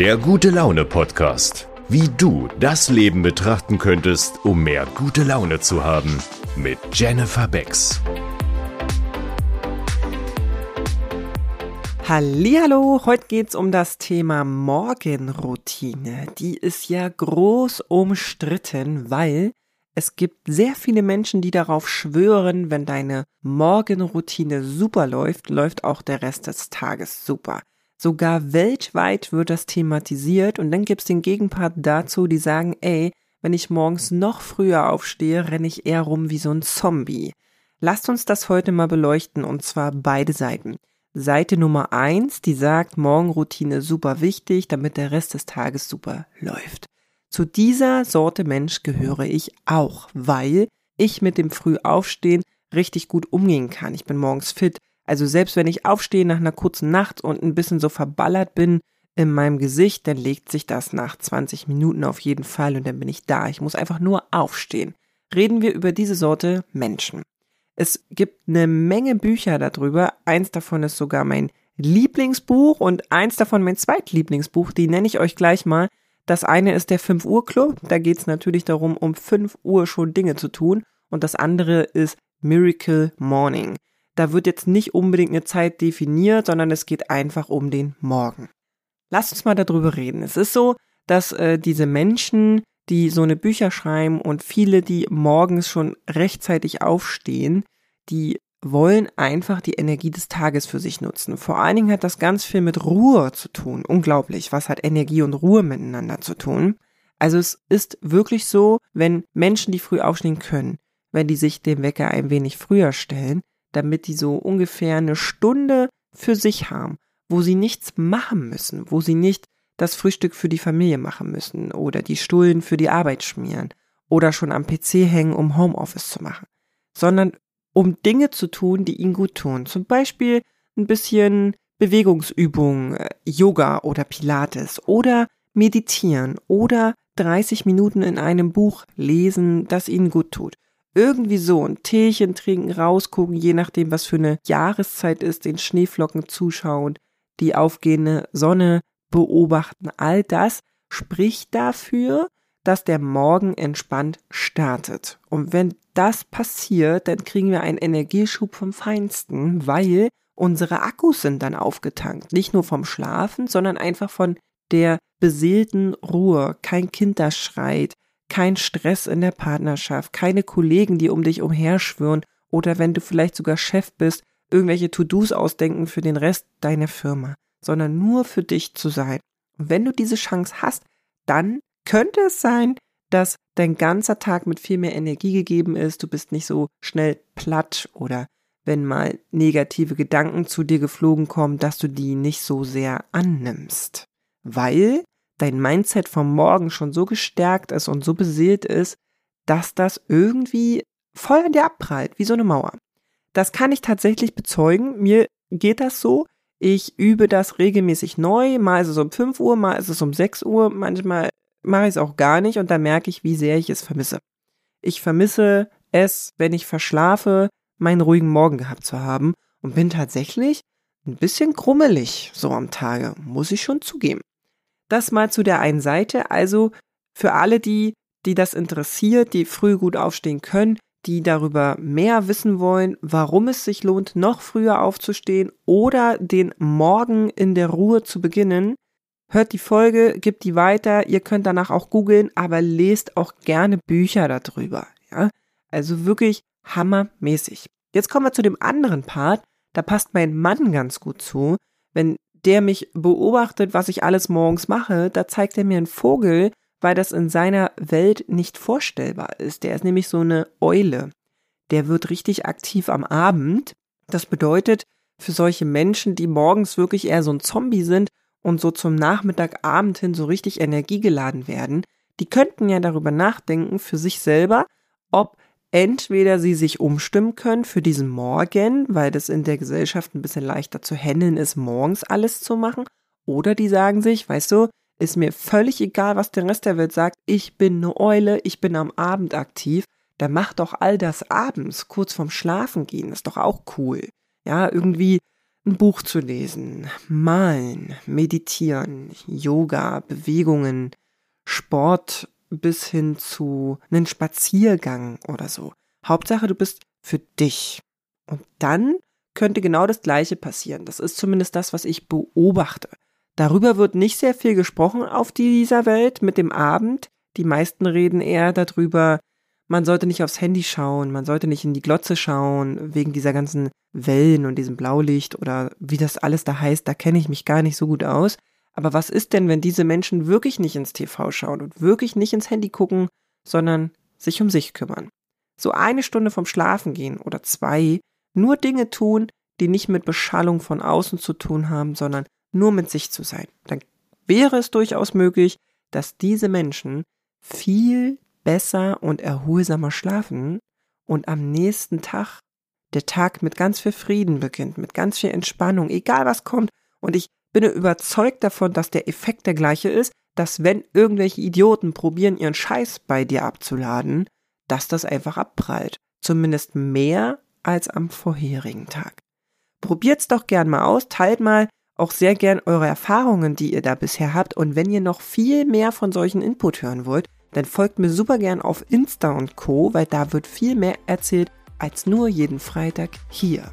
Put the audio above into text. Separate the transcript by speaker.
Speaker 1: Der gute Laune Podcast. Wie du das Leben betrachten könntest, um mehr gute Laune zu haben. Mit Jennifer Becks.
Speaker 2: Hallo, heute geht's um das Thema Morgenroutine. Die ist ja groß umstritten, weil es gibt sehr viele Menschen, die darauf schwören, wenn deine Morgenroutine super läuft, läuft auch der Rest des Tages super. Sogar weltweit wird das thematisiert und dann gibt's den Gegenpart dazu, die sagen, ey, wenn ich morgens noch früher aufstehe, renne ich eher rum wie so ein Zombie. Lasst uns das heute mal beleuchten und zwar beide Seiten. Seite Nummer eins, die sagt, Morgenroutine super wichtig, damit der Rest des Tages super läuft. Zu dieser Sorte Mensch gehöre ich auch, weil ich mit dem Frühaufstehen richtig gut umgehen kann. Ich bin morgens fit, also selbst wenn ich aufstehe nach einer kurzen Nacht und ein bisschen so verballert bin in meinem Gesicht, dann legt sich das nach 20 Minuten auf jeden Fall und dann bin ich da. Ich muss einfach nur aufstehen. Reden wir über diese Sorte Menschen. Es gibt eine Menge Bücher darüber. Eins davon ist sogar mein Lieblingsbuch und eins davon mein zweitlieblingsbuch. Die nenne ich euch gleich mal. Das eine ist der 5 Uhr Club. Da geht es natürlich darum, um 5 Uhr schon Dinge zu tun. Und das andere ist Miracle Morning. Da wird jetzt nicht unbedingt eine Zeit definiert, sondern es geht einfach um den Morgen. Lasst uns mal darüber reden. Es ist so, dass äh, diese Menschen, die so eine Bücher schreiben und viele, die morgens schon rechtzeitig aufstehen, die wollen einfach die Energie des Tages für sich nutzen. Vor allen Dingen hat das ganz viel mit Ruhe zu tun. Unglaublich, was hat Energie und Ruhe miteinander zu tun? Also es ist wirklich so, wenn Menschen, die früh aufstehen können, wenn die sich den Wecker ein wenig früher stellen, damit die so ungefähr eine Stunde für sich haben, wo sie nichts machen müssen, wo sie nicht das Frühstück für die Familie machen müssen oder die Stullen für die Arbeit schmieren oder schon am PC hängen, um Homeoffice zu machen, sondern um Dinge zu tun, die ihnen gut tun. Zum Beispiel ein bisschen Bewegungsübungen, äh, Yoga oder Pilates oder meditieren oder 30 Minuten in einem Buch lesen, das ihnen gut tut irgendwie so ein Teechen trinken, rausgucken, je nachdem, was für eine Jahreszeit ist, den Schneeflocken zuschauen, die aufgehende Sonne beobachten. All das spricht dafür, dass der Morgen entspannt startet. Und wenn das passiert, dann kriegen wir einen Energieschub vom Feinsten, weil unsere Akkus sind dann aufgetankt. Nicht nur vom Schlafen, sondern einfach von der beseelten Ruhe. Kein Kind, das schreit, kein Stress in der Partnerschaft, keine Kollegen, die um dich umherschwören oder wenn du vielleicht sogar Chef bist, irgendwelche To-Dos ausdenken für den Rest deiner Firma, sondern nur für dich zu sein. Und wenn du diese Chance hast, dann könnte es sein, dass dein ganzer Tag mit viel mehr Energie gegeben ist, du bist nicht so schnell platt oder wenn mal negative Gedanken zu dir geflogen kommen, dass du die nicht so sehr annimmst. Weil dein Mindset vom Morgen schon so gestärkt ist und so beseelt ist, dass das irgendwie voll an dir abprallt, wie so eine Mauer. Das kann ich tatsächlich bezeugen. Mir geht das so. Ich übe das regelmäßig neu. Mal ist es um 5 Uhr, mal ist es um 6 Uhr. Manchmal mache ich es auch gar nicht und da merke ich, wie sehr ich es vermisse. Ich vermisse es, wenn ich verschlafe, meinen ruhigen Morgen gehabt zu haben und bin tatsächlich ein bisschen krummelig so am Tage, muss ich schon zugeben. Das mal zu der einen Seite. Also für alle, die, die das interessiert, die früh gut aufstehen können, die darüber mehr wissen wollen, warum es sich lohnt, noch früher aufzustehen oder den Morgen in der Ruhe zu beginnen, hört die Folge, gibt die weiter, ihr könnt danach auch googeln, aber lest auch gerne Bücher darüber, ja? Also wirklich hammermäßig. Jetzt kommen wir zu dem anderen Part, da passt mein Mann ganz gut zu, wenn der mich beobachtet, was ich alles morgens mache, da zeigt er mir einen Vogel, weil das in seiner Welt nicht vorstellbar ist. Der ist nämlich so eine Eule. Der wird richtig aktiv am Abend. Das bedeutet, für solche Menschen, die morgens wirklich eher so ein Zombie sind und so zum Nachmittagabend hin so richtig energiegeladen werden, die könnten ja darüber nachdenken für sich selber, ob entweder sie sich umstimmen können für diesen Morgen, weil das in der Gesellschaft ein bisschen leichter zu handeln ist, morgens alles zu machen, oder die sagen sich, weißt du, ist mir völlig egal, was der Rest der Welt sagt, ich bin eine Eule, ich bin am Abend aktiv, dann mach doch all das abends, kurz vorm Schlafen gehen, ist doch auch cool. Ja, irgendwie ein Buch zu lesen, malen, meditieren, Yoga, Bewegungen, Sport bis hin zu einem Spaziergang oder so. Hauptsache, du bist für dich. Und dann könnte genau das Gleiche passieren. Das ist zumindest das, was ich beobachte. Darüber wird nicht sehr viel gesprochen auf dieser Welt mit dem Abend. Die meisten reden eher darüber, man sollte nicht aufs Handy schauen, man sollte nicht in die Glotze schauen, wegen dieser ganzen Wellen und diesem Blaulicht oder wie das alles da heißt, da kenne ich mich gar nicht so gut aus. Aber was ist denn, wenn diese Menschen wirklich nicht ins TV schauen und wirklich nicht ins Handy gucken, sondern sich um sich kümmern? So eine Stunde vom Schlafen gehen oder zwei, nur Dinge tun, die nicht mit Beschallung von außen zu tun haben, sondern nur mit sich zu sein. Dann wäre es durchaus möglich, dass diese Menschen viel besser und erholsamer schlafen und am nächsten Tag der Tag mit ganz viel Frieden beginnt, mit ganz viel Entspannung, egal was kommt. Und ich bin überzeugt davon, dass der Effekt der gleiche ist, dass wenn irgendwelche Idioten probieren, ihren Scheiß bei dir abzuladen, dass das einfach abprallt. Zumindest mehr als am vorherigen Tag. Probiert's doch gern mal aus, teilt mal auch sehr gern eure Erfahrungen, die ihr da bisher habt. Und wenn ihr noch viel mehr von solchen Input hören wollt, dann folgt mir super gern auf Insta und Co., weil da wird viel mehr erzählt als nur jeden Freitag hier.